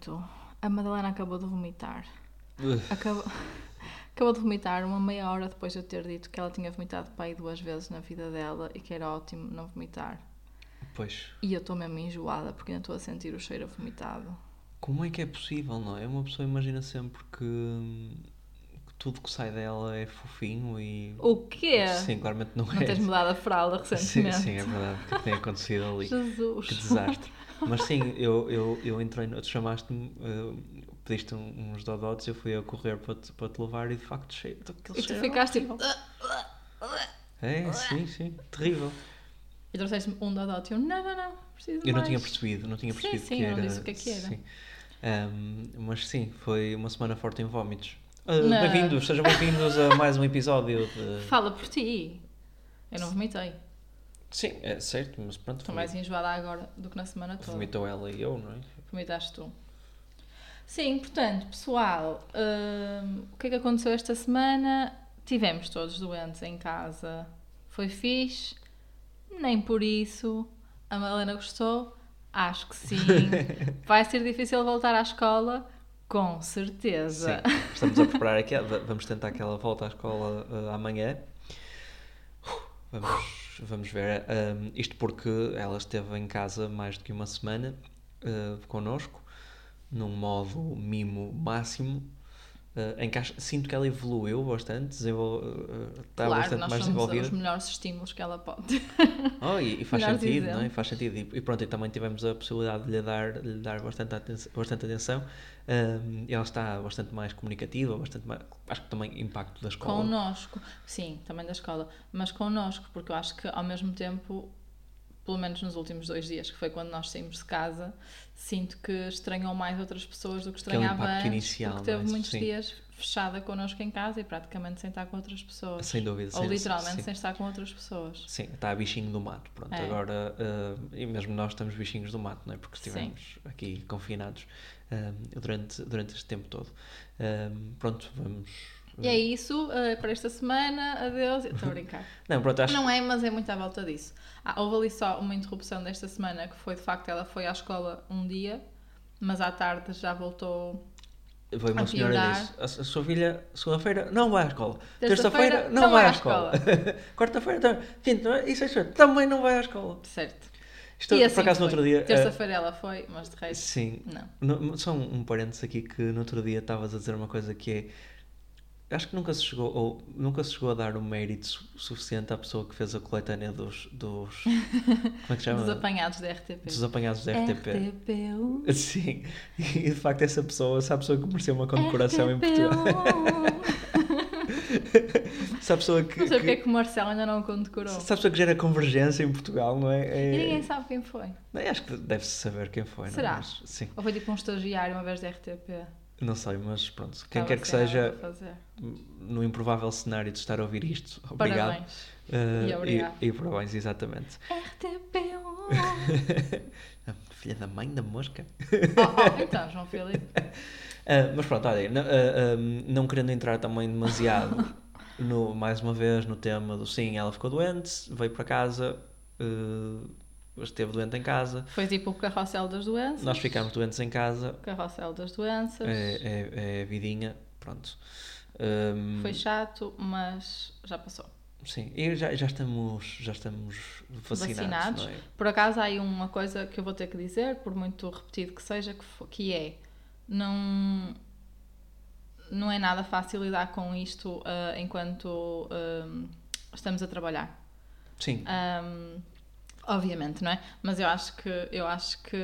muito. A Madalena acabou de vomitar. Acabou, acabou de vomitar uma meia hora depois de eu ter dito que ela tinha vomitado aí duas vezes na vida dela e que era ótimo não vomitar. Pois, E eu estou mesmo enjoada porque ainda estou a sentir o cheiro a vomitado. como é que é possível, não é? Uma pessoa imagina sempre que, que tudo que sai dela é fofinho e. O quê? Sim, claramente não, Não é. tens mudado a fralda sim, recentemente? sim, é verdade. O é que tem acontecido ali? Jesus. Que desastre. Mas sim, eu, eu, eu entrei, tu chamaste-me, eh, pediste um- uns dodotes, eu fui a correr para te, para te levar e de facto cheio, aquele E tu cheiro ficaste tipo. É, sim, sim, terrível. E trouxeste-me um dodote. Eu, não, não, não, preciso Eu não mais. tinha percebido, não tinha Sim, percebido sim, que eu não era. disse o que é que era. Sim. Ahm, mas sim, foi uma semana forte em vómitos. Não. Bem-vindos, sejam bem-vindos a mais um episódio de. Fala por ti. Eu não vomitei. Sim, é certo, mas pronto. Estou mais enjoada agora do que na semana toda. Vomitou ela e eu, não é? Vomitaste tu. Sim, portanto, pessoal, hum, o que é que aconteceu esta semana? Tivemos todos doentes em casa. Foi fixe? Nem por isso. A Malena gostou? Acho que sim. Vai ser difícil voltar à escola? Com certeza. Sim, estamos a preparar aqui, vamos tentar aquela volta à escola ah, amanhã. Vamos, vamos ver. Ahm, isto porque ela esteve em casa mais do que uma semana ah, connosco, num modo mimo máximo. ah, em acho- sinto que ela evoluiu bastante, desenvol, ah, está claro, bastante mais desenvolvida. os melhores estímulos que ela pode. Oh, e, e faz sentido, não é? exemplos. Faz sentido. E, e pronto, e também tivemos a possibilidade de lhe dar, de lhe dar bastante, atenção, bastante atenção. Ela está bastante mais comunicativa, bastante mais, acho que também impacto da escola. Connosco, sim, também da escola, mas connosco, porque eu acho que ao mesmo tempo, pelo menos nos últimos dois dias, que foi quando nós saímos de casa, sinto que estranhou mais outras pessoas do que estranhava impacto antes, inicial, porque teve não é? muitos Sim. dias fechada connosco em casa e praticamente sem estar com outras pessoas. Sem dúvida. Ou sem- literalmente sim. sem estar com outras pessoas. Sim, está a bichinho do mato. Pronto, É. agora, ah, e mesmo nós estamos bichinhos do mato, não é? Porque Sim. estivemos aqui confinados ah, durante, durante este tempo todo. Ah, pronto, vamos. E é isso, eh, para esta semana, adeus. Eu Estou a brincar. Não, pronto, acho Não é, mas é muito à volta disso. Ah, houve ali só uma interrupção desta semana que foi de facto ela foi à escola um dia, mas à tarde já voltou. Foi uma a senhora e disse: a, a sua filha, segunda-feira, não vai à escola. Terça-feira, Terça-feira, não, vai à escola. Quarta-feira, também. Quinta, e sexta-feira, também não vai à escola. Certo. Isto, e assim por acaso, no foi. outro dia. ah, Terça-feira ela foi, mas de resto. sim, Não. No- só um, um parênteses aqui que no outro dia estavas a dizer uma coisa que é. Acho que nunca se chegou, ou nunca se chegou a dar o mérito su- suficiente à pessoa que fez a coletânea dos. dos como é que chama? Dos apanhados da RTP. Dos apanhados da RTP. RTP1. Sim, e de facto essa pessoa, essa pessoa que mereceu uma condecoração em Portugal. Essa pessoa que. Não sei porque é que que o Marcelo ainda não condecorou. essa pessoa que gera convergência em Portugal, não é? É- E ninguém sabe quem foi. Não, acho que deve-se saber quem foi, não é? Será? Mas, sim, Ou foi tipo um estagiário uma vez da RTP. Não sei, mas pronto. Quem Estava quer que seja, no improvável cenário de estar a ouvir isto, obrigado. Parabéns. Uh, E obrigado. E, e parabéns, exatamente. RTP1. Ah, Filha da mãe da mosca. oh, oh, então, João Filipe. Ah, mas pronto, olha, não, ah, ah, não querendo entrar também demasiado, no, mais uma vez, no tema do sim, ela ficou doente, veio para casa, ah, esteve doente em casa, Foi tipo o carrossel das doenças. nós ficámos doentes em casa, O carrossel das doenças. é, é, é a vidinha, pronto. Ahm, Foi chato, mas já passou. sim, e já, já estamos, já estamos vacinados, Vacinados. é? Por acaso há aí uma coisa que eu vou ter que dizer, por muito repetido que seja, que, que é não, não é nada fácil lidar com isto ah, enquanto ah, estamos a trabalhar. Sim, Um, obviamente, não é? Mas eu acho que eu acho que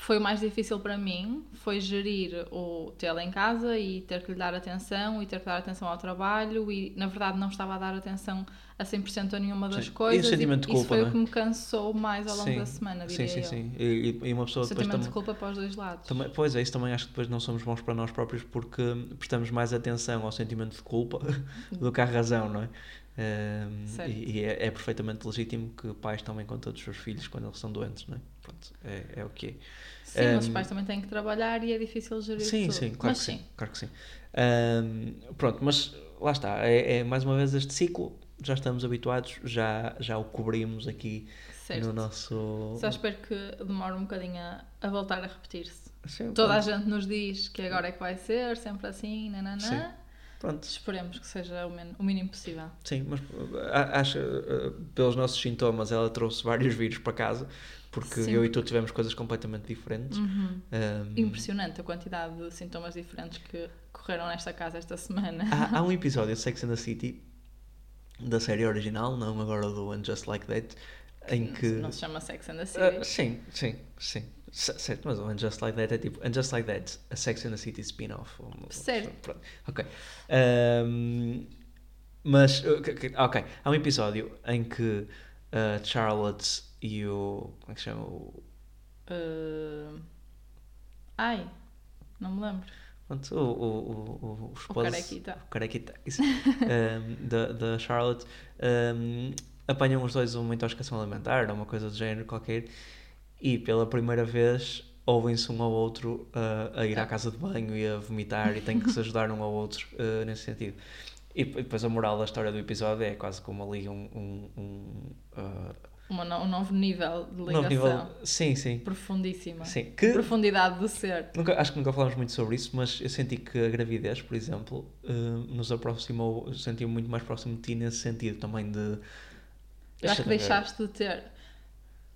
foi o mais difícil para mim foi gerir o tê-la em casa e ter que lhe dar atenção e ter que dar atenção ao trabalho e na verdade não estava a dar atenção a 100% a nenhuma das Sim. E o coisas sentimento de isso culpa, foi não o é? que me cansou mais ao longo sim, da semana, sim, diria sim, eu. sim. E, e uma pessoa O depois sentimento também... de culpa para os dois lados. Também, pois é, isso também acho que depois não somos bons para nós próprios porque prestamos mais atenção ao sentimento de culpa do que à razão, não é? Certo. e e é, é perfeitamente legítimo que pais tomem conta dos seus filhos quando eles são doentes, não é? Pronto, é, é o que é. Sim, mas os Um, pais também têm que trabalhar e é difícil gerir Sim, tudo. sim, claro mas que sim. Claro que sim. Ehm, pronto, mas lá está, é, é mais uma vez este ciclo, já estamos habituados, já, já o cobrimos aqui Certo. no nosso. Só espero que demore um bocadinho a, a voltar a repetir-se. Sim, Toda a pronto. gente nos diz que agora é que vai ser, sempre assim, nananã. Sim. Pronto. Esperemos que seja o, men- o mínimo possível. Sim, mas a- acho, uh, pelos nossos sintomas, ela trouxe vários vírus para casa, porque Sim. eu e tu tivemos coisas completamente diferentes. Uhum. Um, Impressionante a quantidade de sintomas diferentes que correram nesta casa esta semana. há, há um episódio de Sex and the City, da série original, não agora do And Just Like That, em que. Não se chama Sex and the City. Uh, sim, sim, sim. Certo, mas o And Just Like That é tipo And Just Like That, a Sex and the City spin-off. Certo. Pronto, Ok. Um, mas, uh, ok, há um episódio em que a Charlotte e o. Como é que se chama? O, Uh, Ai, não me lembro. pronto, o, o, o, o, O esposo- Carequita. o Carequita, isso, um, da, da Charlotte. Um, apanham os dois uma intoxicação alimentar ou uma coisa do género qualquer e pela primeira vez ouvem-se um ao outro uh, a ir à casa de banho e a vomitar e têm que se ajudar um ao outro uh, nesse sentido. E depois a moral da história do episódio é quase como ali um, um, um, uh, Uma um novo nível de ligação. nível. Sim, sim. Profundíssima. sim. Que, Profundidade do ser. Nunca, acho que nunca falámos muito sobre isso, mas eu senti que a gravidez, por exemplo, nos aproximou, eu senti muito mais próximo de ti nesse sentido também de. Eu acho que deixaste de ter.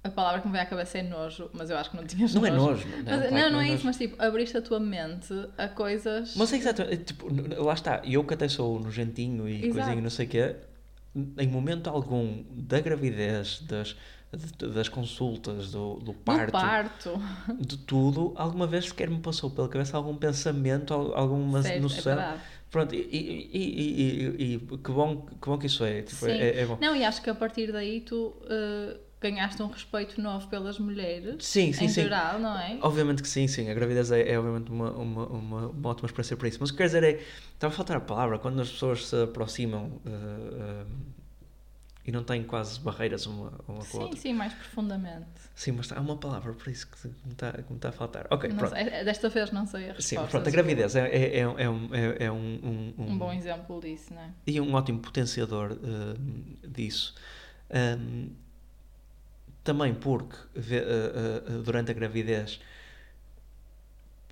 A palavra que me veio à cabeça é nojo, mas eu acho que não tinhas Não é nojo. nojo, não, Mas- claro não, que não, é nojo. isso, mas tipo, abriste a tua mente a coisas. Mas é exatamente, tipo, n- n- lá está, eu que até sou nojentinho e Exato. coisinho, não sei o quê, em momento algum da gravidez, das, das consultas, do, do do parto, parto. de tudo, alguma vez sequer me passou pela cabeça algum pensamento, al- alguma certo, é noção. verdade. Pronto, e, e, e, e- que, bom, que bom que isso é, tipo, é, é bom. Não, e acho que a partir daí tu eh, ganhaste um respeito novo pelas mulheres. Sim, sim, em sim. geral, não é? Obviamente que sim, sim. A gravidez é, é obviamente uma, uma, uma, uma ótima experiência para isso. Mas o que quer dizer é. Estava a faltar a palavra. Quando as pessoas se aproximam eh, eh, e não têm quase barreiras uma, uma com a Sim, outra. sim, mais profundamente. Sim, mas há uma palavra para isso que me está, que me está a faltar. Ok, Não pronto. sei, desta vez não sei a resposta. Sim, pronto. A gravidez é, é, é, é um, é, é um, um, Um bom exemplo disso, não é? e um ótimo potenciador eh, disso. Ahm, também porque eh, eh, durante a gravidez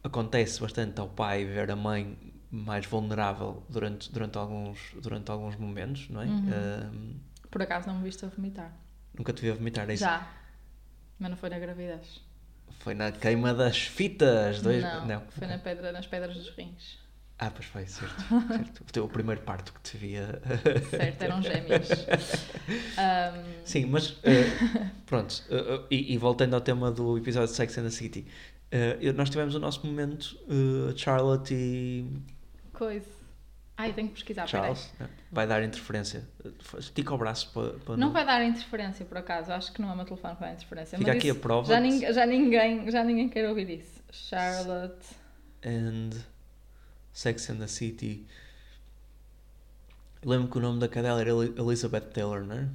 acontece bastante ao pai ver a mãe mais vulnerável durante, durante, alguns, durante alguns momentos, não é? Uhum. Por acaso não me viste a vomitar? nunca te vi a vomitar é isso. Já. Mas não foi na gravidez. Foi na queima das fitas. Dois... Não, foi na pedra, nas pedras dos rins. Ah, pois foi, certo. certo. O teu primeiro parto que te via. Certo, eram gêmeos. Ahm, Sim, mas eh, pronto, eh, eh, e, e voltando ao tema do episódio de Sex and the City, eu- nós tivemos o nosso momento, Charlotte e coisa. Ai, tenho que pesquisar, Charles, né? vai dar interferência. Estica o braço para, para peraí. Não vai dar interferência, por acaso. Acho que não é meu telefone que vai dar interferência. Fica mas aqui a prova Já, já, ninguém, já ninguém quer ouvir isso. Charlotte. and Sex and the City. Lembro que o nome da cadela era Eli- Elizabeth Taylor, não é?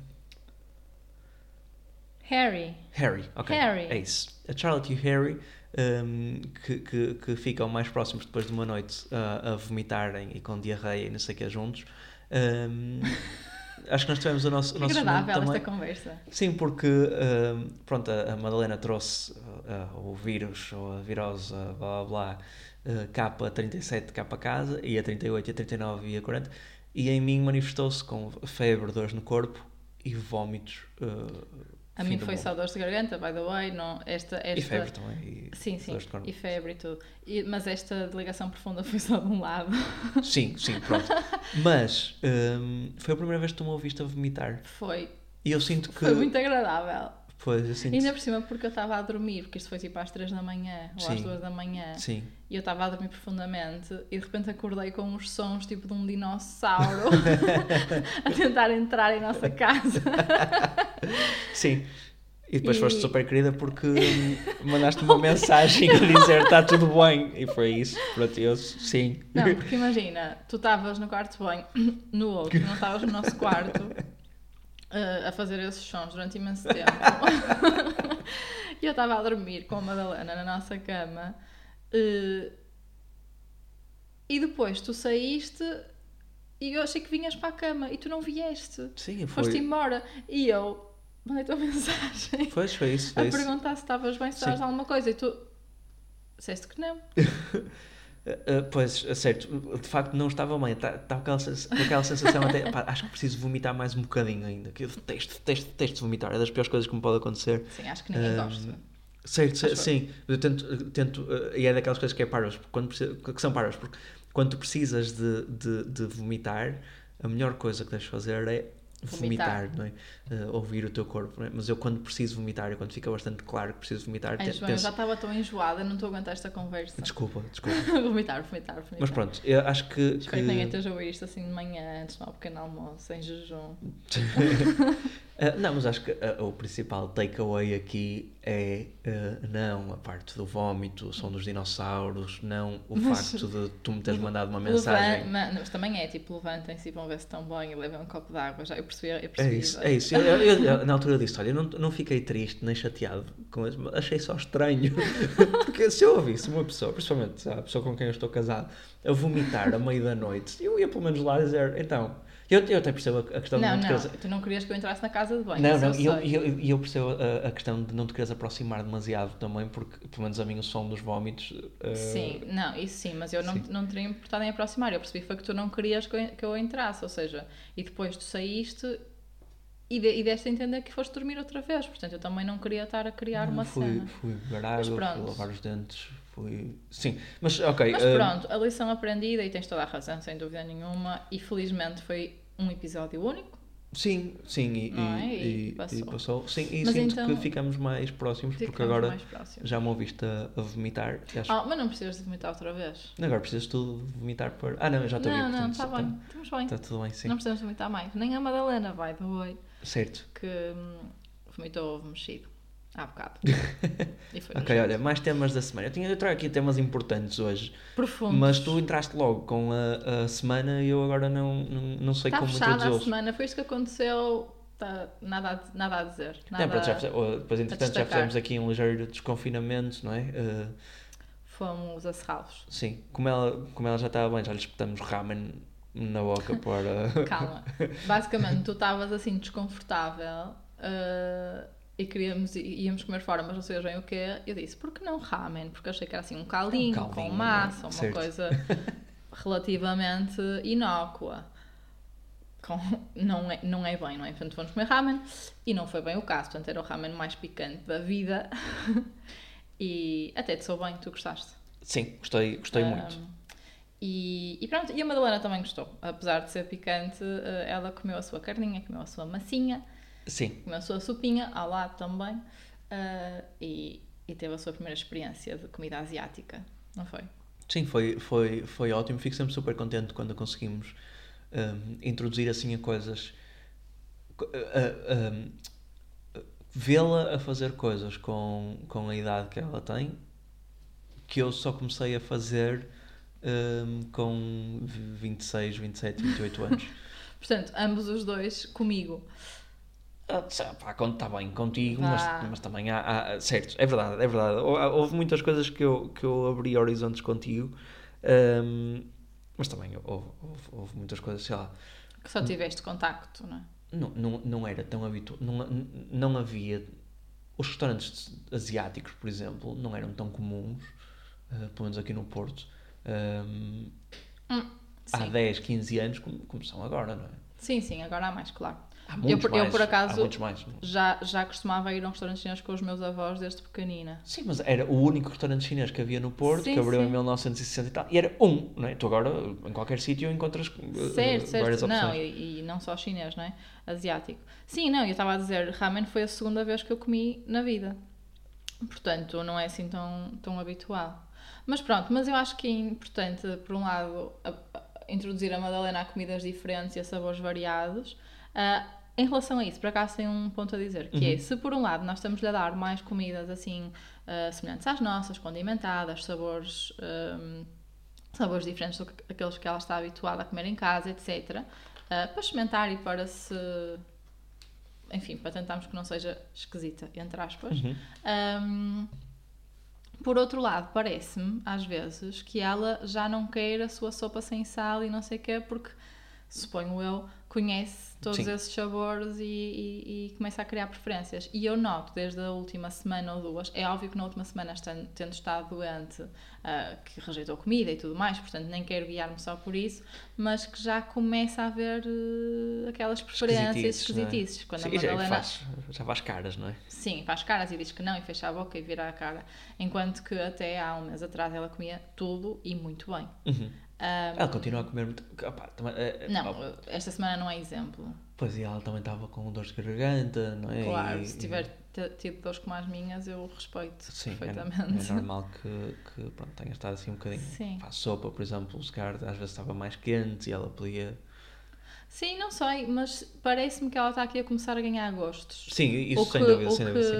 Harry. Harry, ok. Harry. É isso. A Charlotte e o Harry um, que, que, que ficam mais próximos depois de uma noite uh, a vomitarem e com diarreia e não sei o que juntos. Um, acho que nós tivemos o nosso, o nosso agradável esta conversa. Sim, porque um, pronto, a, Madalena trouxe uh, o vírus ou a virose, blá blá blá, uh, K37 cá para casa, e a 38, e a 39 e a 40, e em mim manifestou-se com febre, dores no corpo e vómitos. uh, A fim mim foi mundo. só dores de garganta, by the way. Não, esta, esta... E febre também. E Sim, sim. E febre e tudo. E- mas esta delegação profunda foi só de um lado. Sim, sim, pronto. Mas hum, foi a primeira vez que tu me ouviste a vomitar. Foi, E eu sinto que. foi muito agradável. Pois, eu sinto. Ainda por cima porque eu estava a dormir, porque isto foi tipo às 3 da manhã ou às Sim. 2 da manhã. Sim. E eu estava a dormir profundamente e de repente acordei com uns sons tipo de um dinossauro a tentar entrar em nossa casa. Sim. E depois E- foste super querida porque mandaste uma mensagem a dizer está tudo bem. E foi isso. Pronto, eu sim. Não, porque imagina, tu estavas no quarto de banho, no outro, não estavas no nosso quarto eh, a fazer esses sons durante imenso tempo. e eu estava a dormir com a Madalena na nossa cama. eh, e depois tu saíste e eu achei que vinhas para a cama e tu não vieste. Sim, Foste foi. embora. E eu mandei-te uma mensagem Pois, foi isso. a Foi isso. perguntar se estavas bem, se estavas alguma coisa e tu disseste que não. Uh, pois, uh, certo, de facto não estava bem, estava com aquela, sens- com aquela sensação até, pá, acho que preciso vomitar mais um bocadinho ainda, que eu detesto, detesto, detesto vomitar, é das piores coisas que me pode acontecer. Sim, acho que ninguém Um, gosta. Certo, Acho sim, eu tento, tento uh, e é daquelas coisas que é porque quando que são parvas, porque quando tu precisas de, de, de vomitar, a melhor coisa que deves fazer é vomitar, Vomitar. não é? Uh, ouvir o teu corpo, não é? Mas eu quando preciso vomitar, quando fica bastante claro que preciso vomitar, Ai, João, eu penso, já estava tão enjoada, não estou a aguentar esta conversa. desculpa, desculpa. vomitar, vomitar, vomitar. Mas pronto, eu acho que... Espero que ninguém que... esteja a ouvir isto assim de manhã, antes de um pequeno almoço, em jejum. Uh, não, mas acho que uh, o principal takeaway aqui é uh, não a parte do vómito, o som dos dinossauros, não o Mas- facto de tu me teres mandado uma Levan- mensagem. ma- mas também é tipo, levantem-se e vão ver se estão bem e levem um copo de água. Já, eu percebi, eu É percebi. isso, já. é isso. Eu, eu- eu, na altura disse, olha, eu não, não fiquei triste nem chateado com isso, achei só estranho. Porque se eu ouvisse uma pessoa, principalmente a pessoa com quem eu estou casado, a vomitar à meio da noite, eu ia pelo menos lá dizer, então, eu, eu até percebo a a questão de Não, não te não, tu não querias que eu entrasse na casa de banho. Não, não, e eu, eu, eu percebo a, a questão de não te quereres aproximar demasiado também, porque pelo menos a mim o som dos vómitos. eh, Sim, não, isso sim, mas eu não, sim. não teria importado em aproximar. Eu percebi foi que tu não querias que eu, que eu entrasse, ou seja, e depois tu saíste e, de, e deste a entender que foste dormir outra vez. Portanto, eu também não queria estar a criar uma fui, cena. Fui água, fui lavar os dentes, fui. Sim, mas ok. Mas eh, pronto, a lição aprendida e tens toda a razão, sem dúvida nenhuma, e felizmente foi um episódio único. Sim, sim, e, é? e, E passou. e passou. Sim, e Mas sinto então- que ficamos mais próximos, porque Ficamos agora mais próximos. já me ouviste a, a vomitar. acho- Ah, mas não precisas de vomitar outra vez. Agora precisas tu vomitar para. Ah, não, eu já estou não, a não, está portanto, bem, estamos bem. Está tudo bem, sim. Não precisamos vomitar mais. Nem a Madalena vai, do oi, Certo. que hum, vomitou ovo mexido há bocado. E foi Ok, olha, mais temas da semana. Eu, tinha, eu trago aqui temas importantes hoje. Profundo. Mas tu entraste logo com a, a semana e eu agora não, não, não sei Está como fechada a introduzi-los. semana, foi isso que aconteceu. Tá, nada, a, nada a dizer. Nada Não, pronto, já oh, depois, entretanto, já fizemos aqui um ligeiro desconfinamento, não é? Eh, Fomos a sim, como ela, como ela já estava bem, já lhe espetamos ramen na boca para. Calma. Basicamente, tu estavas assim desconfortável uh, e queríamos, íamos comer fora, mas não sei bem o quê. Eu disse, por que não ramen? Porque achei que era assim um caldinho, Um caldinho, com massa, uma certo. coisa relativamente inócua. Com, não, é, não é bem, não é? Portanto, fomos comer ramen e não foi bem o caso. Portanto, era o ramen mais picante da vida. e até te sou bem, tu gostaste. Sim, gostei, gostei Um, muito. E, e pronto, e a Madalena também gostou. Apesar de ser picante, eh, ela comeu a sua carninha, comeu a sua massinha, Sim, comeu a sua sopinha, ao lado também, eh, e, e teve a sua primeira experiência de comida asiática, não foi? sim, foi, foi, foi ótimo. Fico sempre super contente quando conseguimos hum, introduzir assim a coisas. co- a- hum, Vê-la a fazer coisas com, com a idade que ela tem que eu só comecei a fazer hum, com 26, 27, 28 anos. Portanto, ambos os dois comigo. Pá, está bem contigo, mas, mas também há, há- Certo, é verdade, é verdade. Houve muitas coisas que eu, que eu abri horizontes contigo, hum, mas também houve, houve, houve muitas coisas, sei lá. Que só tiveste contacto, não é? Não, não, não era tão habitual. Não, não havia. Os restaurantes asiáticos, por exemplo, não eram tão comuns, ah, pelo menos aqui no Porto, hum, há Sim. 10, 15 anos, como, como são agora, não é? Sim, sim, agora há mais, claro. Há Eu, muitos por- eu, mais, por acaso, Há mais. já, já costumava ir a um restaurante chinês com os meus avós desde pequenina. Sim, mas era o único restaurante chinês que havia no Porto, Sim, que abriu em sim. 1960 e tal, e era um, não é? Tu agora, em qualquer sítio, encontras uh, Certo, várias certo. opções. Não, e, e não só chinês, não é? Asiático. Sim, não, eu estava a dizer, ramen foi a segunda vez que eu comi na vida. Portanto, não é assim tão, tão habitual. Mas pronto, mas eu acho que é importante, por um lado, a- a- introduzir a Madalena a comidas diferentes e a sabores variados. Ah, em relação a isso, por acaso tem um ponto a dizer, que é, se por um lado nós estamos-lhe a dar mais comidas assim, ah, semelhantes às nossas, condimentadas, sabores... ahm, sabores diferentes do que aqueles que ela está habituada a comer em casa, etc. ah, para experimentar e para se. Enfim, para tentarmos que não seja esquisita, entre aspas. Uhum. Ahm, por outro lado, parece-me, às vezes, que ela já não quer a sua sopa sem sal e não sei o quê, porque suponho eu, conhece todos Sim. esses sabores e, e- e começa a criar preferências. E eu noto desde a última semana ou duas, é óbvio que na última semana, estando- tendo estado doente, ah, que rejeitou comida e tudo mais, portanto nem quero guiar-me só por isso, mas que já começa a haver eh, aquelas preferências Esquisitices, é? Quando Sim, a já, Madalena faz, já faz caras, não é? Sim, faz caras e diz que não e fecha a boca e vira a cara. Enquanto que até há um mês atrás ela comia tudo e muito bem. Uhum. Ahm, Ela continua a comer muito. opá, também, é- é- não, opá, esta semana não é exemplo. Pois e ela também estava com dores de garganta, não é? Claro, E- se tiver t- tido dores como as minhas, eu respeito Sim, é, perfeitamente. é normal que, que pronto, tenha estado assim um bocadinho. Sim. Faz sopa, por exemplo, o secar às vezes estava mais quente e ela pedia. Sim, não sei, mas parece-me que ela está aqui a começar a ganhar gostos. Sim, isso o sem que, dúvida, o sem dúvida.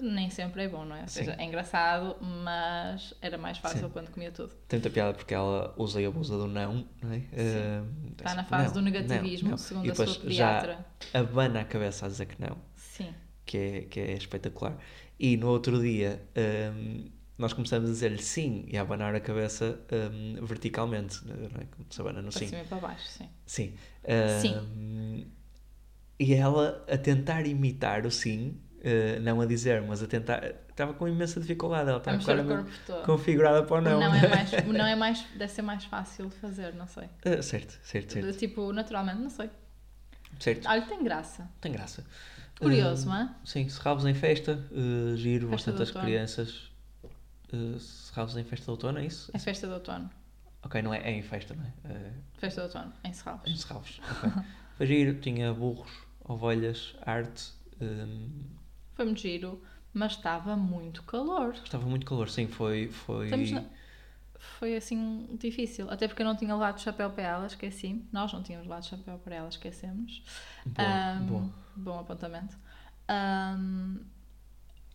Que nem sempre é bom, não é? Ou seja, Sim. é engraçado, mas era mais fácil Sim. quando comia tudo. Tem muita piada porque ela usa e abusa do não, não é? Eh, Está na assim, fase não, do negativismo, não, segundo e a sua depois já pediatra. abana a cabeça a dizer que não, Sim. que é, que é espetacular. E no outro dia ehm, nós começamos a dizer-lhe sim e a abanar a cabeça ehm, verticalmente, não é? Como se abana no Para sim. cima e para baixo, sim. Sim. Sim. Ahm, E ela a tentar imitar o sim, eh, não a dizer, mas a tentar. Estava com imensa dificuldade. Ela estava claramente configurada para o não. não é mais, não é mais, deve ser mais fácil de fazer, não sei. Ah, certo, certo, certo. Tipo, naturalmente, não sei. certo. Olha, tem graça. Tem graça. Curioso, Ah, não é? Sim, serravos em festa, eh, giro, Festa bastante as crianças. Uh, serravos em festa de outono, é isso? É festa de outono. Ok, não é, é em festa, não é? Eh, Festa de outono, em em Serralves. ok. Foi giro, tinha burros, ovelhas, arte. ehm, Foi muito giro, mas estava muito calor. estava muito calor, sim, foi. foi... Na- Foi assim difícil, até porque eu não tinha levado chapéu para ela, esqueci. Nós não tínhamos levado chapéu para ela, esquecemos. Boa, Ahm, boa. Bom apontamento. Ahm,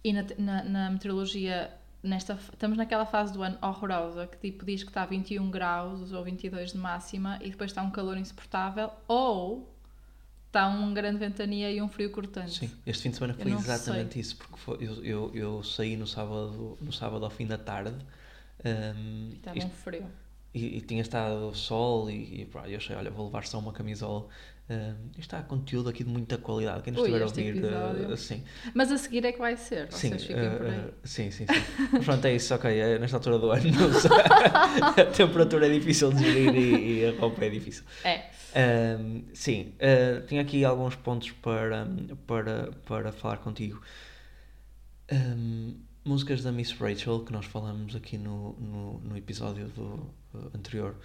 e na, na, na meteorologia, nesta, estamos naquela fase do ano horrorosa que tipo diz que está a 21 graus ou 22 de máxima e depois está um calor insuportável ou está uma grande ventania e um frio cortante. Sim, este fim de semana foi exatamente isso, porque foi- eu, eu, eu saí no sábado, no sábado ao fim da tarde ehm, Estava isto- um frio. e, e tinha estado sol e, e pá, eu achei, olha, vou levar só uma camisola. Ehm, isto está conteúdo aqui de muita qualidade, quem nos Ui, estiver a ouvir, episódio. eh, sim, Mas a seguir é que vai ser, sim, vocês fiquem por aí. eh, eh, sim, sim, sim. Mas pronto, é isso, ok, é nesta altura do ano, a temperatura é difícil de gerir e, e a roupa é difícil. É, Ahm, sim, ah, tinha aqui alguns pontos para, para, para falar contigo. Ahm, músicas da Miss Rachel, que nós falamos aqui no, no, no episódio do, uh, anterior.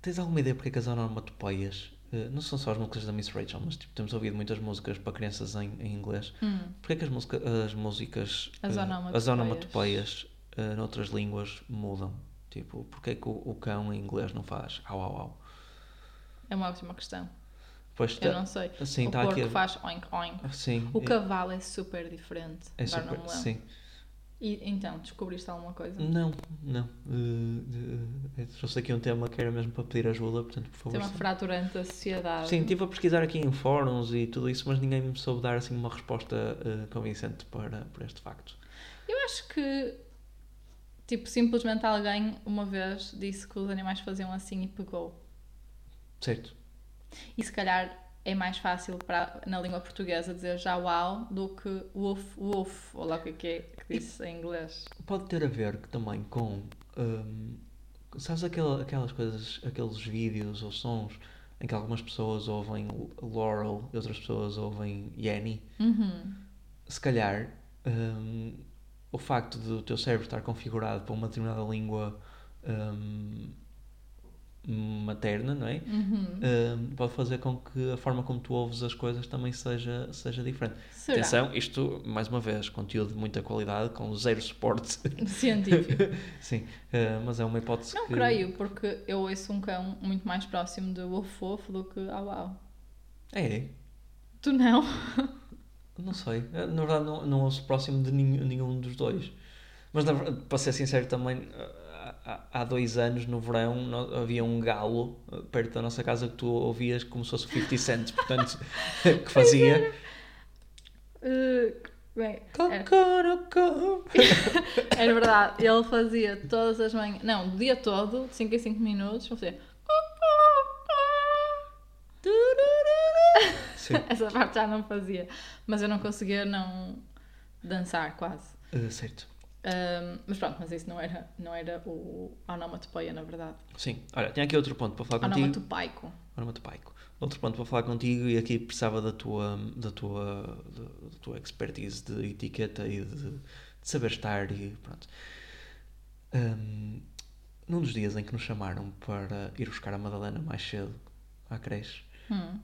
Tens alguma ideia porque é que as uh, não são só as músicas da Miss Rachel, mas tipo, temos ouvido muitas músicas para crianças em, em inglês. hum, Porquê é que as, música, as músicas, As uh, onomatopeias. as onomatopeias uh, noutras línguas mudam? Tipo, porquê é que o, o cão em inglês não faz au au au? é uma ótima questão. Pois Eu tá- não sei. Sim, o está porco aqui. faz oink oink. Sim. O é- cavalo é super diferente. é super, sim. E, então, descobriste alguma coisa? Não, não. Uh, uh, trouxe aqui um tema que era mesmo para pedir ajuda, portanto, por favor. Tem uma sim. fraturante da sociedade. Sim, estive a pesquisar aqui em fóruns e tudo isso, mas ninguém me soube dar assim uma resposta uh, convincente para, para este facto. Eu acho que, tipo, simplesmente alguém uma vez disse que os animais faziam assim e pegou. Certo? E se calhar é mais fácil para, na língua portuguesa dizer já uau do que woof woof, ou lá o que é que é disse em inglês. Pode ter a ver também com. um, sabes aquela, aquelas coisas, aqueles vídeos ou sons em que algumas pessoas ouvem Laurel e outras pessoas ouvem Yanny? Uhum. se calhar hum, o facto do teu cérebro estar configurado para uma determinada língua hum, materna, não é? Uhum. Hum, pode fazer com que a forma como tu ouves as coisas também seja, seja diferente. Será? Atenção, isto, mais uma vez, conteúdo de muita qualidade, com zero suporte. Científico. Sim, uh, mas é uma hipótese Não que... creio, porque eu ouço um cão muito mais próximo de woof woof do que au au. É, Tu não? não sei. Na verdade, não, não ouço próximo de nenhum, nenhum dos dois. Mas, na para ser sincero, também há- dois anos, no verão, havia um galo eh, perto da nossa casa que tu ouvias como se fosse o 50 Cent, portanto, que fazia. Uh, bem, era, era verdade, ele fazia todas as manhãs, não, o dia todo, de 5 em 5 minutos, ele fazia Essa parte já não fazia. Mas eu não conseguia não dançar quase. Uh, certo. Um, mas pronto, mas isso não era, não era o onomatopeia, na verdade. Sim. Olha, tinha aqui outro ponto para falar contigo. Onomatopaico. Onomatopaico. Outro ponto para falar contigo e aqui precisava da tua, da tua, da, da tua expertise de etiqueta e de, de saber estar e pronto. Um, num dos dias em que nos chamaram para ir buscar a Madalena mais cedo à creche. Hum,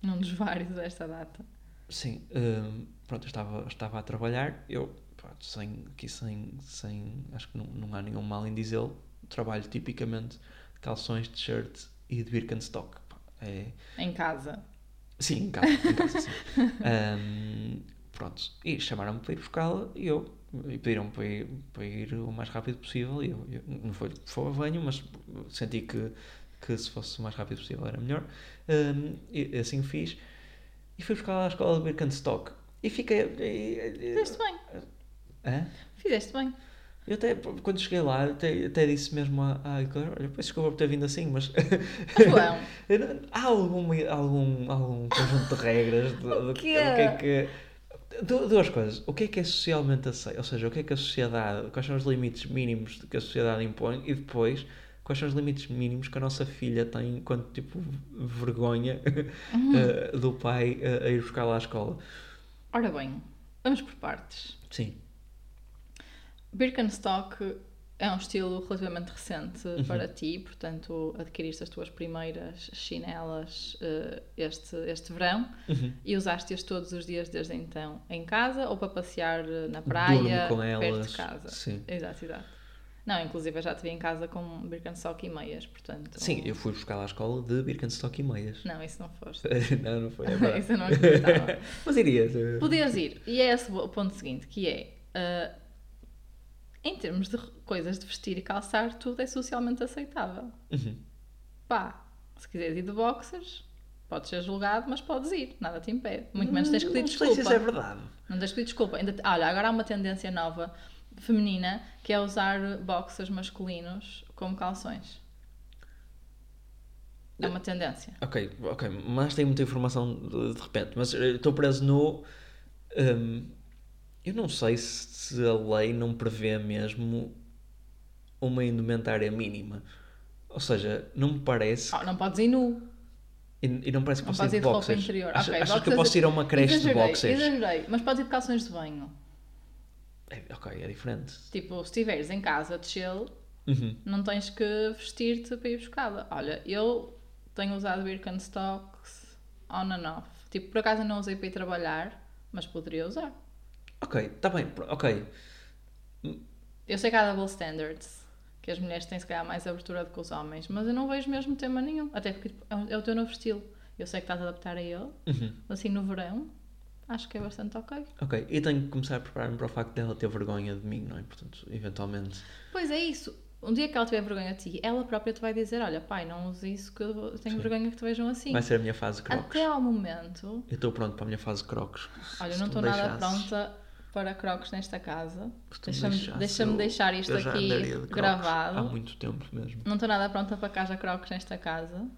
num dos vários desta data. Sim, um, pronto, eu estava, estava a trabalhar, eu, pronto, sem, aqui sem, sem, acho que não, não há nenhum mal em dizê-lo, trabalho tipicamente de calções, t-shirt e de Birkenstock. É... Em casa? Sim, em casa, em casa sim. um, pronto, e chamaram-me para ir buscá-la e eu e pediram para ir, para ir o mais rápido possível e eu, eu não foi foi venho, mas senti que, que se fosse o mais rápido possível era melhor. Um, e assim fiz e fui buscar à escola de Birkenstock e fiquei. Fizeste bem. Hã? Fizeste bem. Eu até, quando cheguei lá, até, até disse mesmo à, à olha, peço desculpa por ter vindo assim, mas. João. há algum, algum, algum conjunto de regras de, de, o que é que duas coisas. O que é que é socialmente aceito? Ou seja, o que é que a sociedade. Quais são os limites mínimos que a sociedade impõe e depois quais são os limites mínimos que a nossa filha tem enquanto tipo vergonha uhum. uh, do pai uh, a ir buscar lá à escola. Ora bem, vamos por partes. Sim. Birkenstock é um estilo relativamente recente uhum. para ti, portanto, adquiriste as tuas primeiras chinelas uh, este, este verão uhum. e usaste-as todos os dias desde então em casa ou para passear eh, na praia, com perto elas. de casa. Sim. Exato, exato. Não, inclusive eu já te vi em casa com Birkenstock e meias, portanto... Sim, eu fui buscar lá à escola de Birkenstock e meias. Não, isso não foste. não, não foi, é isso eu não acreditava. Mas irias. Podias ir. E é esse o ponto seguinte, que é... Uh, em termos de coisas de vestir e calçar, tudo é socialmente aceitável. Uhum. Pá, se quiseres ir de boxers, podes ser julgado, mas podes ir, nada te impede. Muito menos tens que pedir desculpa. Não sei se isso é verdade. Não tens que pedir desculpa. Ainda, olha, agora há uma tendência nova feminina que é usar boxers masculinos como calções. É uma tendência. Ok, ok, mas tem muita informação de, de repente, mas estou preso no. Um, eu não sei se a lei não prevê mesmo uma indumentária mínima. Ou seja, não me parece. Oh, não podes ir nu. E, e não parece que posso ir de boxers. Interior. Achas, okay, achas boxers... que eu posso ir a uma creche exagerei, de boxers? Exagerei, mas podes ir de calções de banho. É, ok, é diferente. Tipo, se estiveres em casa de chill, uhum. não tens que vestir-te para ir buscá-la. Olha, eu tenho usado Birkenstocks on and off. Tipo, por acaso não usei para ir trabalhar, mas poderia usar. Ok, está bem, ok. Eu sei que há double standards, que as mulheres têm se calhar mais abertura do que os homens, mas eu não vejo mesmo tema nenhum, até porque tipo, é, é o teu novo estilo. Eu sei que estás a adaptar a ele, uhum. assim no verão, acho que é bastante ok. Ok, e tenho que começar a preparar-me para o facto dela ter vergonha de mim, não é? Portanto, eventualmente. Pois é isso. Um dia que ela tiver vergonha de ti, ela própria te vai dizer: Olha, pai, não use isso que eu tenho Sim. vergonha que te vejam assim. Vai ser a minha fase crocs. Até ao momento. Eu estou pronto para a minha fase crocs. Olha, eu não estou nada pronta para crocs nesta casa. Deixa-me deixa deixar isto aqui gravado. Há muito tempo mesmo. Não estou nada pronta para haja crocs nesta casa.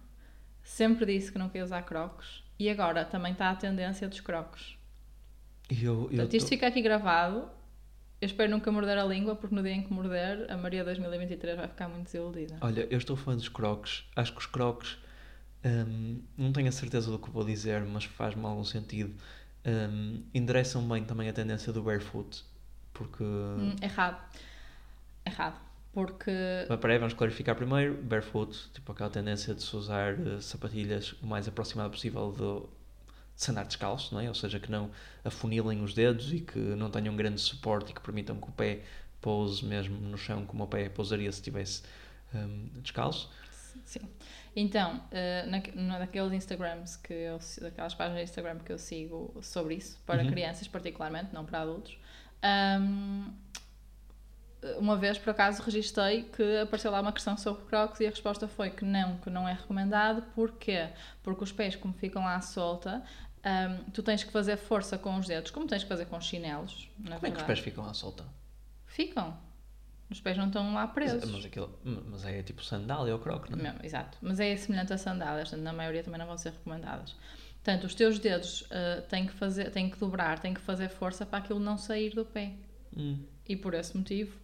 Sempre disse que não queria usar crocs. E agora também está a tendência dos crocs. Eu, eu Portanto, isto tô... fica aqui gravado. Eu espero nunca morder a língua, porque no dia em que morder, a Maria 2023 vai ficar muito desiludida. Olha, eu estou fã dos crocs. Acho que os crocs. Hum, não tenho a certeza do que vou dizer, mas faz-me algum sentido um, endereçam bem também a tendência do barefoot, porque... Hum, errado. Errado. Porque... Mas peraí, vamos clarificar primeiro. Barefoot, tipo aquela tendência de se usar uh, sapatilhas o mais aproximado possível do, de andar descalço, não é? Ou seja, que não afunilem os dedos e que não tenham grande suporte e que permitam que o pé pouse mesmo no chão como o pé pousaria se estivesse um, descalço. Sim. Então, uh, na, naqueles Instagrams que eu, daquelas páginas de Instagram que eu sigo sobre isso, para uhum. crianças particularmente, não para adultos, um, uma vez por acaso registrei que apareceu lá uma questão sobre crocs e a resposta foi que não, que não é recomendado. Porquê? Porque os pés, como ficam lá à solta, um, tu tens que fazer força com os dedos, como tens que fazer com os chinelos. como verdade. é que os pés ficam à solta? Ficam. Os pés não estão lá presos. Mas, aquilo, mas é tipo sandália ou croc, não é? Não, exato. Mas é semelhante a sandálias, na maioria também não vão ser recomendadas. Portanto, os teus dedos uh, têm, que fazer, têm que dobrar, têm que fazer força para aquilo não sair do pé. Hum. E por esse motivo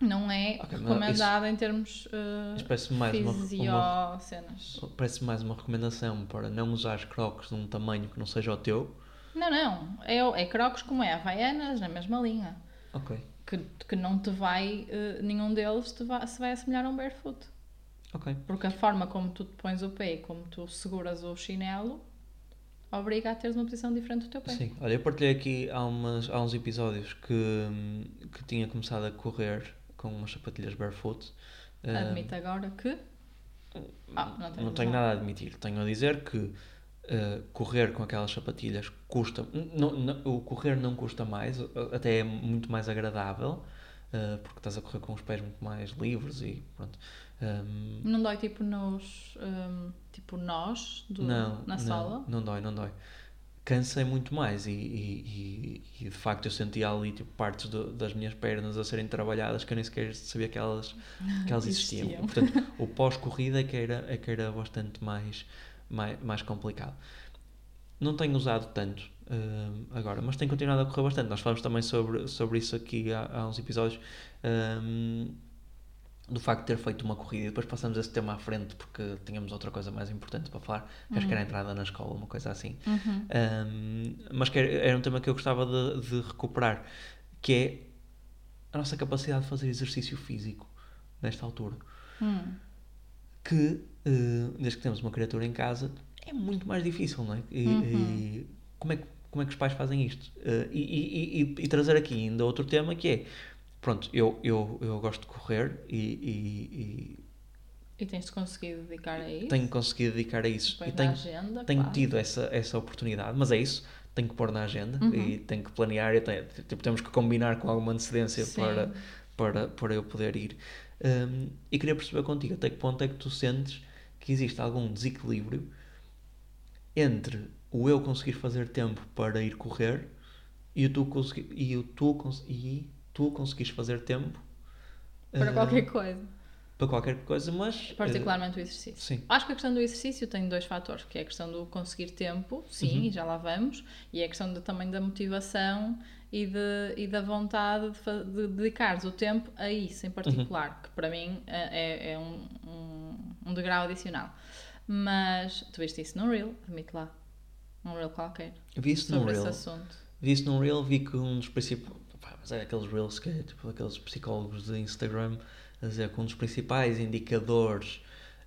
não é Ok, mas recomendado em termos uh, parece mais uma, uma, fisio-cenas. parece mais uma recomendação para não usar crocs num tamanho que não seja o teu. Não, não. É, é crocos como é Havaianas, na mesma linha. Ok. Que, que não te vai, uh, nenhum deles te vai, se vai assemelhar a um barefoot. Ok. Porque a forma como tu te pões o pé e como tu seguras o chinelo obriga a teres uma posição diferente do teu pé. Sim. Olha, eu partilhei aqui há, umas, há uns episódios que, que tinha começado a correr com umas sapatilhas barefoot. Hum, Admito agora que. Ah, não, não tenho nada a admitir. Tenho a dizer que uh, correr com aquelas sapatilhas custa. não- não- o correr não custa mais, até é muito mais agradável, uh, porque estás a correr com os pés muito mais livres e pronto. Um, Não dói tipo nos. hum, tipo nós do, não, na não, sola? Não dói, não dói. Cansei muito mais e, e, e- e, de facto eu sentia ali tipo, partes do- das minhas pernas a serem trabalhadas que eu nem sequer sabia que elas, que elas existiam. Existiam. Portanto, o pós-corrida é que era, é que era bastante mais, mais, mais complicado. Não tenho usado tanto hum, agora, mas tenho continuado a correr bastante. Nós falamos também sobre, sobre isso aqui há, há uns episódios. hum, do facto de ter feito uma corrida e depois passamos esse tema à frente porque tínhamos outra coisa mais importante para falar, que acho que era a entrada na escola, uma coisa assim. Uhum. Um, mas que era, um tema que eu gostava de, de recuperar, que é a nossa capacidade de fazer exercício físico nesta altura. Hum. Que, uh, desde que temos uma criatura em casa, é muito mais difícil, não é? E, e como, é que, como é que os pais fazem isto? Uh, e, e- trazer aqui ainda outro tema que é, pronto, eu, eu, eu gosto de correr e, e- E tens-te conseguido dedicar a isso? tenho conseguido dedicar a isso. Põe E tenho, agenda, tenho claro. tido essa, essa oportunidade, mas é isso, tenho que pôr na agenda Uhum. e tenho que planear, e tenho- tipo, temos que combinar com alguma antecedência Sim. para, para, para eu poder ir. Um, e queria perceber contigo até que ponto é que tu sentes que existe algum desequilíbrio entre o eu conseguir fazer tempo para ir correr e tu, consegui, e o tu, e tu conseguires fazer tempo Para uh, qualquer coisa. para qualquer coisa, mas uh, Particularmente o exercício. sim. Acho que a questão do exercício tem dois fatores, que é a questão do conseguir tempo, sim, Uhum. e já lá vamos, e a questão de- também da motivação e, de, e da vontade de, de dedicares o tempo a isso em particular, que para mim é, é- é um, um, um degrau adicional. Mas tu viste isso no Reel, admito lá, num Reel qualquer, vi isso num sobre esse reel. assunto. Vi isso num reel, vi que um dos principais. Mas é aqueles reels que é tipo aqueles psicólogos de Instagram a dizer que um dos principais indicadores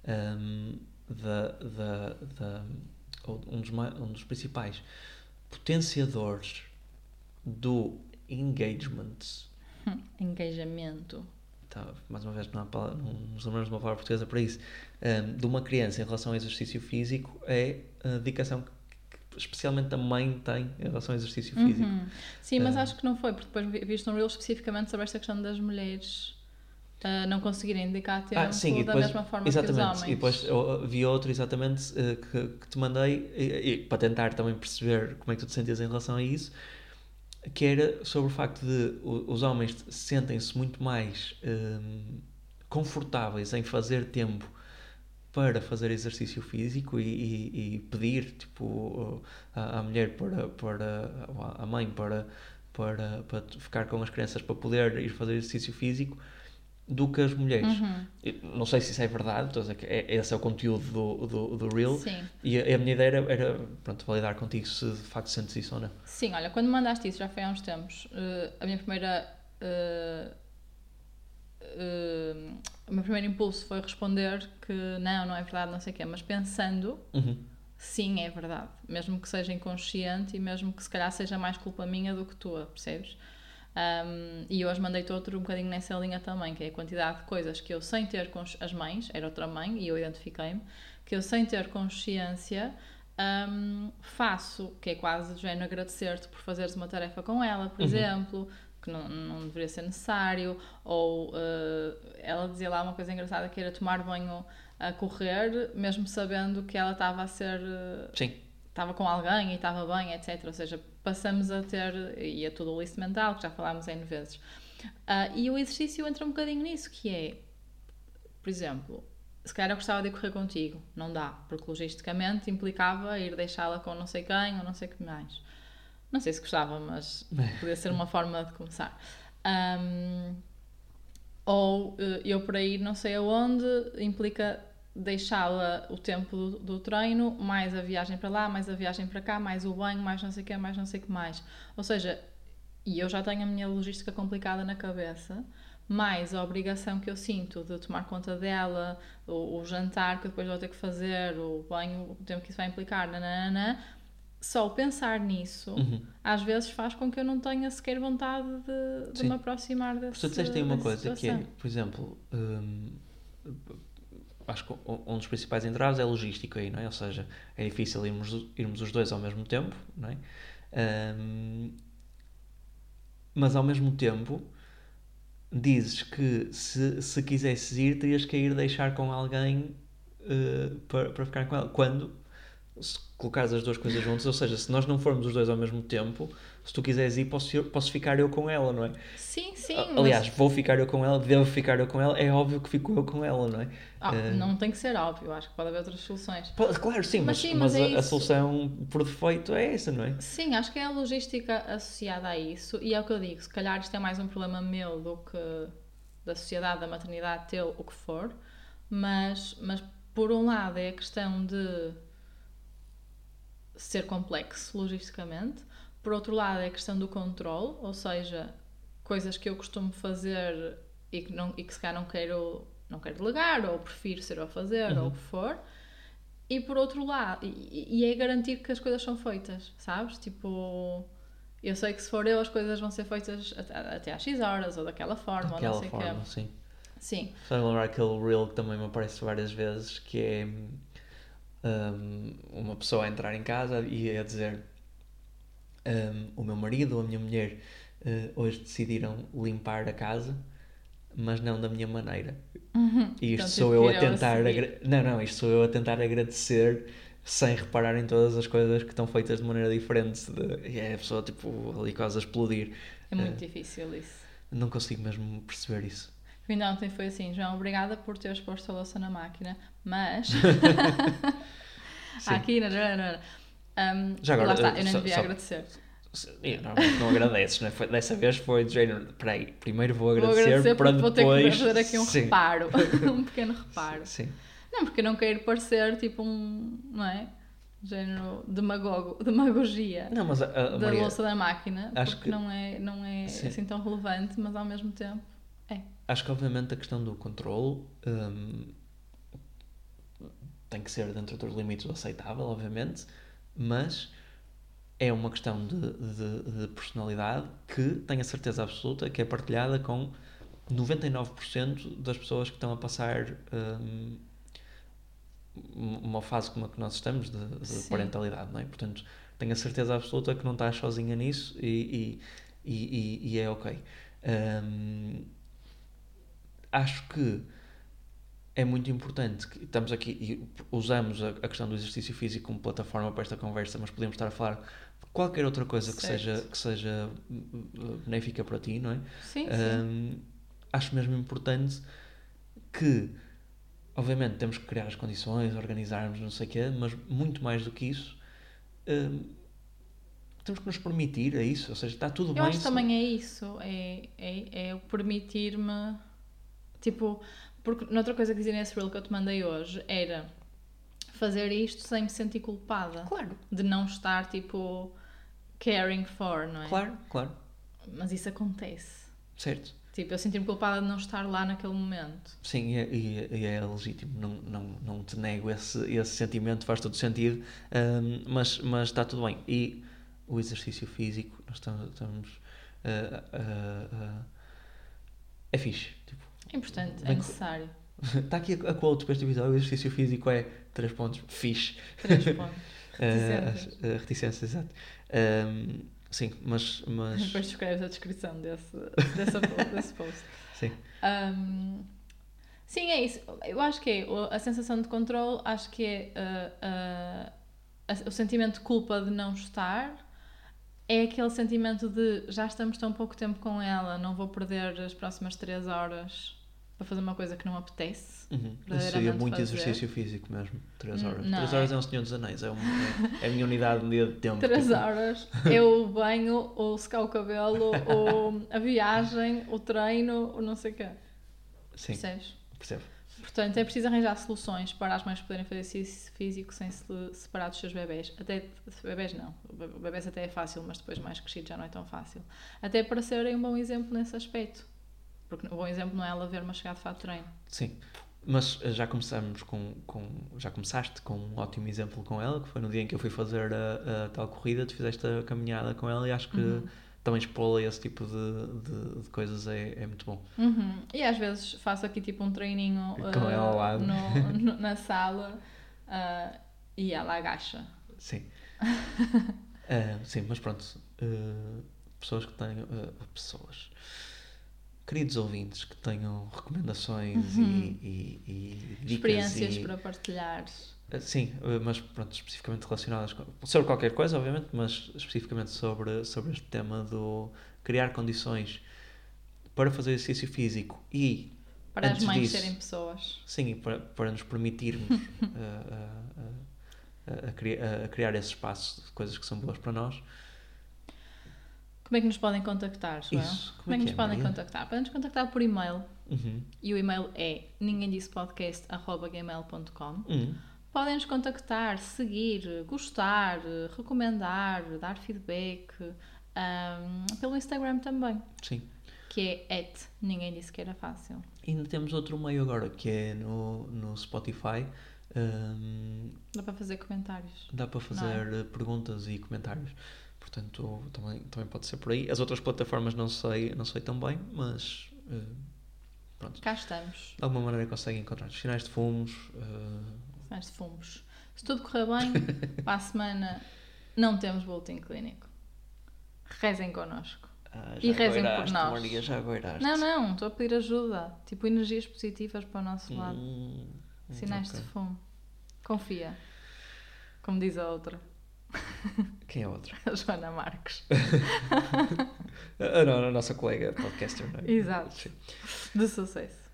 hum, da, da, da- um, dos, um dos principais potenciadores do engagement. Engajamento. Tá, mais uma vez, não, há palavra, não nos lembramos de uma palavra portuguesa para isso. hum, de uma criança em relação ao exercício físico é a dedicação que, especialmente a mãe tem em relação ao exercício físico. Uhum. Sim, mas Ah. acho que não foi, porque depois vi- viste um reel especificamente sobre esta questão das mulheres ah, não conseguirem dedicar tempo Ah, sim, e da depois, mesma forma exatamente, que os homens. E depois eu vi outro exatamente eh, que, que te mandei e, e para tentar também perceber como é que tu te sentias em relação a isso, que era sobre o facto de os homens sentem-se muito mais hum, confortáveis em fazer tempo para fazer exercício físico e, e- e pedir tipo à, mulher para, para à mãe para, para, para ficar com as crianças para poder ir fazer exercício físico do que as mulheres. Uhum. Não sei se isso é verdade, que é, esse é o conteúdo do, do, do Reel. Sim. E a, a minha ideia era, era pronto, validar contigo se de facto sentes isso ou não. Sim, olha, quando mandaste isso já foi há uns tempos, eh, a minha primeira. eh, eh, o meu primeiro impulso foi responder que não, não é verdade, não sei o quê, mas pensando, Uhum. sim, é verdade. Mesmo que seja inconsciente e mesmo que se calhar seja mais culpa minha do que tua, percebes? Um, e hoje mandei-te outro um bocadinho nessa linha também, que é a quantidade de coisas que eu, sem ter as mães, era outra mãe e eu identifiquei-me, que eu, sem ter consciência, um, faço, que é quase de género agradecer-te por fazeres uma tarefa com ela, por Uhum. exemplo, que não, não deveria ser necessário, ou uh, ela dizia lá uma coisa engraçada que era tomar banho a correr, mesmo sabendo que ela estava a ser. uh, Sim. estava com alguém e estava bem, etc. Ou seja, passamos a ter, e é tudo o listo mental, que já falámos N vezes. Ah, e o exercício entra um bocadinho nisso, que é, por exemplo, se calhar eu gostava de correr contigo. Não dá, porque logisticamente implicava ir deixá-la com não sei quem ou não sei o que mais. Não sei se gostava, mas podia ser uma forma de começar. Um, ou eh, eu para ir não sei aonde implica deixá-la o tempo do, do, treino, mais a viagem para lá, mais a viagem para cá, mais o banho, mais não sei o que, mais não sei o que mais. Ou seja, e eu já tenho a minha logística complicada na cabeça, mais a obrigação que eu sinto de tomar conta dela, o, o jantar que depois vou ter que fazer, o banho, o tempo que isso vai implicar, nanana, só pensar nisso uhum. às vezes faz com que eu não tenha sequer vontade de, de me aproximar desse Por disseste aí uma coisa situação. que é, por exemplo, hum, acho que um dos principais entraves é logístico aí, não é? Ou seja, é difícil irmos, irmos os dois ao mesmo tempo, não é? Hum, mas ao mesmo tempo dizes que se, se quisesses ir, terias que ir deixar com alguém uh, para, para ficar com ela. Quando se colocares as duas coisas juntas, ou seja, se nós não formos os dois ao mesmo tempo, se tu quiseres ir, posso, posso ficar eu com ela, não é? Sim, sim. Aliás, mas... vou ficar eu com ela, devo ficar eu com ela, é óbvio que fico eu com ela, não é? Ah, uh... Não tem que ser óbvio, acho que pode haver outras soluções. Claro, sim, mas, mas, sim, mas, mas é a, a, solução por defeito é essa, não é? Sim, acho que é a logística associada a isso, e é o que eu digo, se calhar isto é mais um problema meu do que da sociedade, da maternidade, teu, o que for, mas, mas por um lado é a questão de ser complexo logisticamente. Por outro lado, é a questão do controle, ou seja, coisas que eu costumo fazer e que, não, e que se calhar não quero, não quero delegar, ou prefiro ser a fazer, uhum. ou o que for. E por outro lado, e, e, é garantir que as coisas são feitas, sabes? Tipo, eu sei que se for eu, as coisas vão ser feitas até, até às X horas, ou daquela forma, daquela ou não sei forma, que. sim. Sim. Só lembrar aquele reel que também me aparece várias vezes, que é um, uma pessoa a entrar em casa e a dizer um, o meu marido ou a minha mulher uh, hoje decidiram limpar a casa mas não da minha maneira uhum. e isto então, sou eu a tentar não, não, isto sou eu a tentar agradecer sem reparar em todas as coisas que estão feitas de maneira diferente de, e é a pessoa tipo ali quase a explodir é muito uh, difícil isso não consigo mesmo perceber isso Ainda ontem foi assim, João, obrigada por teres posto a louça na máquina, mas. Aqui, não. Um, Já agora, lá está, eu nem devia só, agradecer. Não, não agradeces, não é? Foi, dessa vez foi de género. Peraí, primeiro vou agradecer, vou agradecer para depois. Vou ter que fazer aqui um sim. reparo, um pequeno reparo. Sim. Não, porque eu não quero parecer tipo um. Não é? género demagogo, demagogia não, mas a, a, da Maria, louça da máquina, porque que, não é, não é assim tão relevante, mas ao mesmo tempo é. Acho que obviamente a questão do controle um, tem que ser dentro dos limites do aceitável, obviamente, mas é uma questão de, de, de personalidade que tenho a certeza absoluta que é partilhada com 99% das pessoas que estão a passar um, uma fase como a que nós estamos de, de parentalidade, não é? Portanto, tenho a certeza absoluta que não estás sozinha nisso e, e, e, e é ok. Um, acho que é muito importante que estamos aqui e usamos a, a, questão do exercício físico como plataforma para esta conversa, mas podemos estar a falar de qualquer outra coisa que seja, que seja uh, benéfica para ti, não é? Sim, um, sim. Acho mesmo importante que, obviamente, temos que criar as condições, organizarmos, não sei o quê, mas muito mais do que isso. Um, temos que nos permitir, é isso, ou seja, está tudo Eu bem. Eu acho também é isso, é, é, é o permitir-me, tipo, porque noutra coisa que dizia nesse reel que eu te mandei hoje era fazer isto sem me sentir culpada. Claro. De não estar tipo caring for, não é? Claro, claro. Mas isso acontece. Certo. Tipo, eu senti-me culpada de não estar lá naquele momento. Sim, e é, e é, é legítimo, não, não, não te nego esse, esse sentimento, faz todo sentido, um, mas, mas está tudo bem. E o exercício físico, nós estamos. estamos uh, uh, uh, é fixe. Tipo, é importante, é necessário. Está aqui a, quote para este episódio: o exercício físico é 3 pontos, fixe. 3 pontos. Reticências. uh, reticências, exato. Um, sim, mas, mas. Depois escreves a descrição desse, desse, desse post. Sim. Um, sim, é isso. Eu acho que é a sensação de controle, acho que é uh, uh, o sentimento de culpa de não estar é aquele sentimento de já estamos tão pouco tempo com ela, não vou perder as próximas três horas para fazer uma coisa que não apetece. Uhum. Seria muito fazer. exercício físico mesmo. 3 Hum, horas. não, 3 horas é- é um Senhor dos Anéis. É, é, é a minha unidade de tempo. 3 tipo, horas é o banho, o secar o cabelo, o, a viagem, o treino, o não sei o quê. Sim, Percebes? percebo. Portanto, é preciso arranjar soluções para as mães poderem fazer exercício físico sem se separar dos seus bebés. Até bebés não. Bebés até é fácil, mas depois mais crescido já não é tão fácil. Até para serem um bom exemplo nesse aspecto. Porque o bom exemplo não é ela ver-me a chegar de fato de treino. Sim. Mas eh, já começamos com, com. Já começaste com um ótimo exemplo com ela, que foi no dia em que eu fui fazer a, a tal corrida, tu fizeste a caminhada com ela e acho que Uhum. Também a esse tipo de, de, de coisas é, é muito bom. Uhum. E às vezes faço aqui tipo um treininho Com ah, ela ao lado. no- no- na sala ah, e ela agacha. Sim. Eh, sim, mas pronto. pessoas que tenham. pessoas. Queridos ouvintes que tenham recomendações Uhum. e, e, e dicas Experiências e, para partilhar. Eh, Sim, eh, mas pronto, especificamente relacionadas com, sobre qualquer coisa, obviamente, mas especificamente sobre, sobre este tema do criar condições para fazer exercício físico e, Para as mães disso- serem pessoas. sim, para, para nos permitirmos eh, a, a- a cri- a criar esse espaço de coisas que são boas para nós. Como é que nos podem contactar, João? Isso, Como é que nos é, podem Maria? contactar? Podem nos contactar por e-mail. Uhum. E o e-mail é ninguemdissepodcast.gmail.com Uhum. Podem nos contactar, seguir, gostar, recomendar, dar feedback ahm, pelo Instagram também, Sim. que é at ninguém disse que era fácil. E ainda temos outro meio agora, que é no, no Spotify. Hum, Dá para fazer comentários. Dá para fazer eh, perguntas e comentários. Portanto, também, também pode ser por aí. As outras plataformas não sei, não sei tão bem, mas eh, pronto. Cá estamos, De alguma maneira conseguem encontrar os sinais de fumos. eh, sinais de fumos. Se tudo correr bem, para a semana não temos boletim clínico. Rezem connosco. ah, E rezem por nós. Maria, já goiraste. Não, não, estou a pedir ajuda. Tipo, energias positivas para o nosso lado. Hum, Sinais ok. de fumo. Confia. Como diz a outra, Quem é a outra? a Joana Marques. A, a, a nossa colega podcaster, não é? Exato. Sim. De sucesso.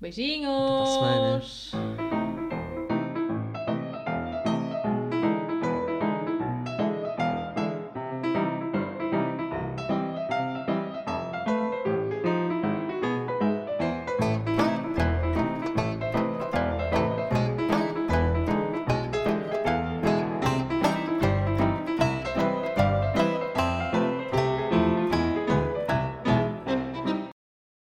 Beijinhos! Até para a semana.